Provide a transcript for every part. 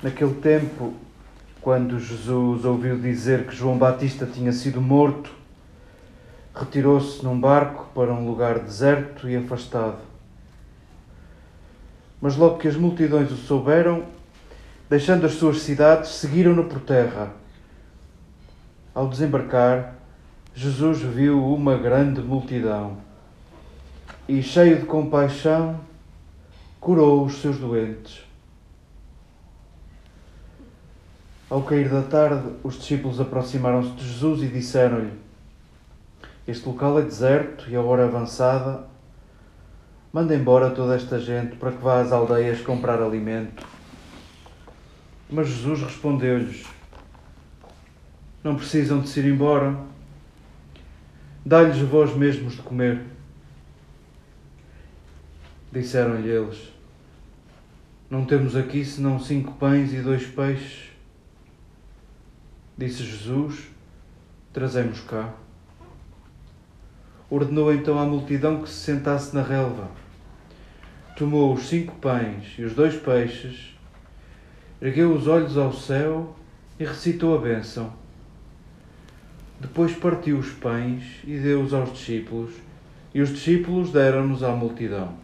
Naquele tempo, quando Jesus ouviu dizer que João Batista tinha sido morto, retirou-se num barco para um lugar deserto e afastado. Mas logo que as multidões o souberam, deixando as suas cidades, seguiram-no por terra. Ao desembarcar, Jesus viu uma grande multidão e, cheio de compaixão, curou os seus doentes. Ao cair da tarde, os discípulos aproximaram-se de Jesus e disseram-lhe: Este local é deserto e a hora avançada. Manda embora toda esta gente para que vá às aldeias comprar alimento. Mas Jesus respondeu-lhes: Não precisam de se ir embora. Dá-lhes vós mesmos de comer. Disseram-lhe eles: Não temos aqui senão cinco pães e dois peixes. Disse Jesus: Trazemos cá. Ordenou então à multidão que se sentasse na relva. Tomou os cinco pães e os dois peixes, ergueu os olhos ao céu e recitou a bênção. Depois partiu os pães e deu-os aos discípulos, e os discípulos deram-nos à multidão.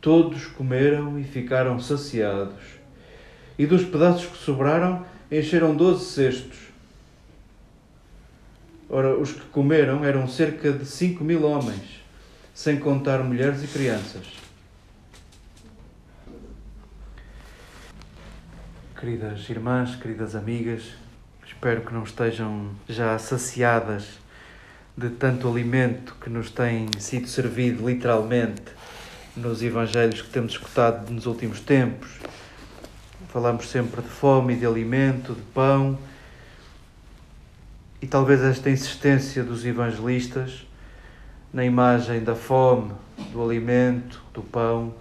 Todos comeram e ficaram saciados, e dos pedaços que sobraram, encheram doze cestos. Ora, os que comeram eram cerca de cinco mil homens, sem contar mulheres e crianças. Queridas irmãs, queridas amigas, espero que não estejam já saciadas de tanto alimento que nos tem sido servido literalmente nos evangelhos que temos escutado nos últimos tempos falamos sempre de fome, de alimento, de pão. E talvez esta insistência dos evangelistas na imagem da fome, do alimento, do pão,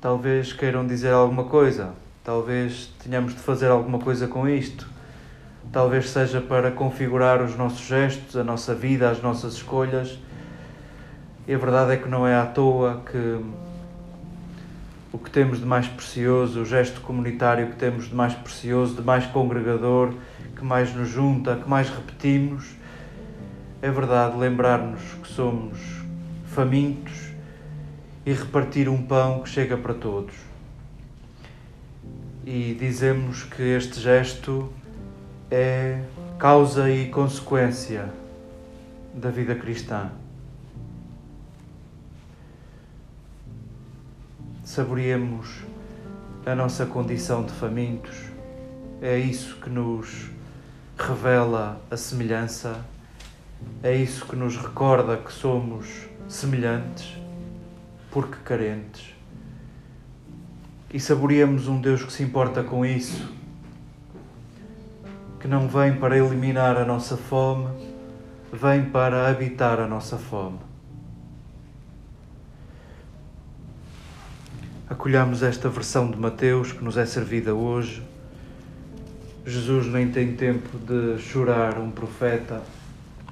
talvez queiram dizer alguma coisa, talvez tenhamos de fazer alguma coisa com isto, talvez seja para configurar os nossos gestos, a nossa vida, as nossas escolhas. E a verdade é que não é à toa que o que temos de mais precioso, o gesto comunitário que temos de mais precioso, de mais congregador, que mais nos junta, que mais repetimos, é verdade lembrar-nos que somos famintos e repartir um pão que chega para todos. E dizemos que este gesto é causa e consequência da vida cristã. Saboreemos a nossa condição de famintos. É isso que nos revela a semelhança, é isso que nos recorda que somos semelhantes, porque carentes. E saboreemos um Deus que se importa com isso, que não vem para eliminar a nossa fome, vem para habitar a nossa fome. Acolhamos esta versão de Mateus que nos é servida hoje. Jesus nem tem tempo de chorar um profeta,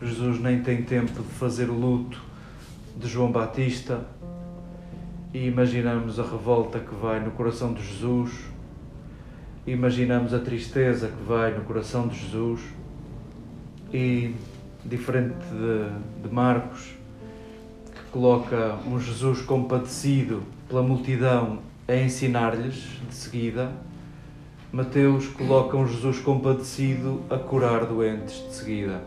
Jesus nem tem tempo de fazer o luto de João Batista. E imaginamos a revolta que vai no coração de Jesus, imaginamos a tristeza que vai no coração de Jesus. E, diferente de, de Marcos, que coloca um Jesus compadecido pela multidão a ensinar-lhes de seguida, Mateus coloca um Jesus compadecido a curar doentes de seguida.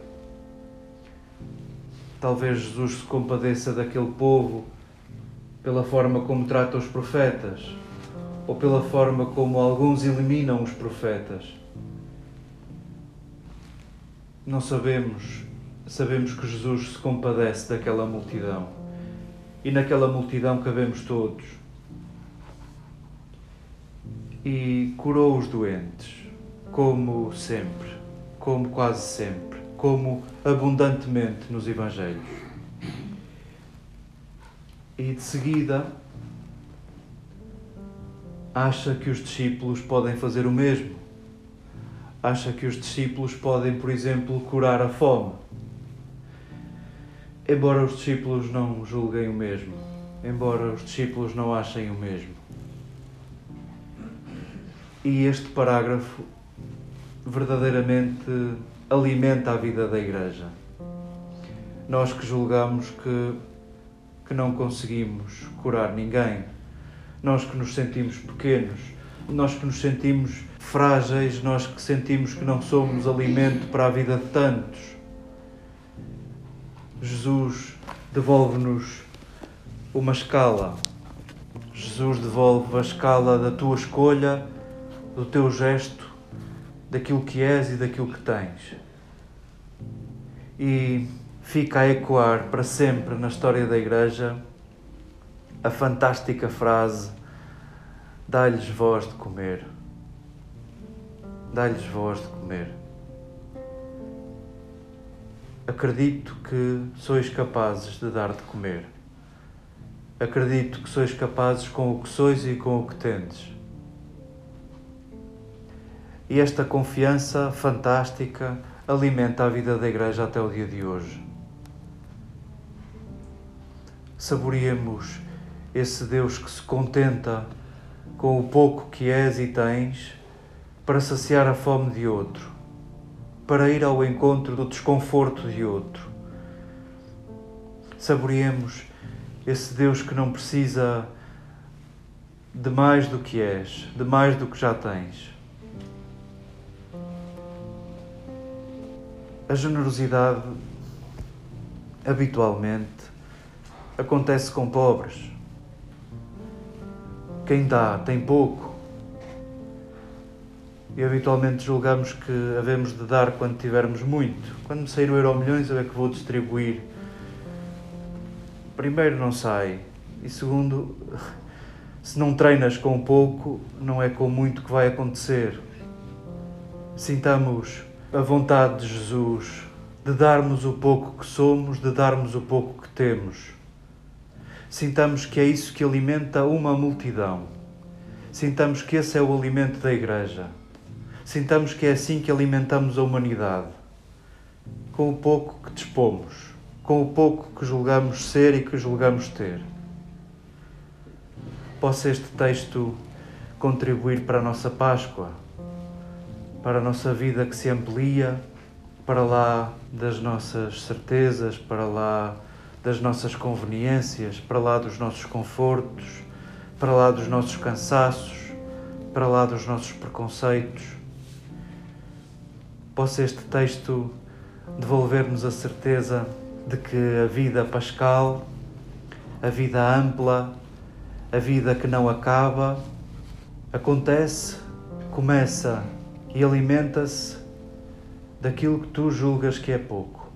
Talvez Jesus se compadeça daquele povo pela forma como trata os profetas ou pela forma como alguns eliminam os profetas. Não sabemos, sabemos que Jesus se compadece daquela multidão e naquela multidão cabemos todos. E curou os doentes, como sempre, como quase sempre, como abundantemente nos Evangelhos. E de seguida, acha que os discípulos podem fazer o mesmo. Acha que os discípulos podem, por exemplo, curar a fome embora os discípulos não julguem o mesmo, embora os discípulos não achem o mesmo. E este parágrafo verdadeiramente alimenta a vida da Igreja. Nós que julgamos que, que não conseguimos curar ninguém, nós que nos sentimos pequenos, nós que nos sentimos frágeis, nós que sentimos que não somos alimento para a vida de tantos. Jesus devolve-nos uma escala. Jesus devolve a escala da tua escolha, do teu gesto, daquilo que és e daquilo que tens. E fica a ecoar para sempre na história da Igreja a fantástica frase: dá-lhes voz de comer. Dá-lhes voz de comer. Acredito que sois capazes de dar de comer. Acredito que sois capazes com o que sois e com o que tendes. E esta confiança fantástica alimenta a vida da Igreja até o dia de hoje. Saboreemos esse Deus que se contenta com o pouco que és e tens para saciar a fome de outro para ir ao encontro do desconforto de outro. Saboreemos esse Deus que não precisa de mais do que és, de mais do que já tens. A generosidade habitualmente acontece com pobres. Quem dá tem pouco e habitualmente julgamos que havemos de dar quando tivermos muito. Quando me sair o euro milhões, eu é que vou distribuir. Primeiro, não sai. E segundo, se não treinas com pouco, não é com muito que vai acontecer. Sintamos a vontade de Jesus de darmos o pouco que somos, de darmos o pouco que temos. Sintamos que é isso que alimenta uma multidão. Sintamos que esse é o alimento da Igreja Sintamos que é assim que alimentamos a humanidade, com o pouco que dispomos, com o pouco que julgamos ser e que julgamos ter. Possa este texto contribuir para a nossa Páscoa, para a nossa vida que se amplia para lá das nossas certezas, para lá das nossas conveniências, para lá dos nossos confortos, para lá dos nossos cansaços, para lá dos nossos preconceitos possa este texto devolver-nos a certeza de que a vida pascal, a vida ampla, a vida que não acaba, acontece, começa e alimenta-se daquilo que tu julgas que é pouco.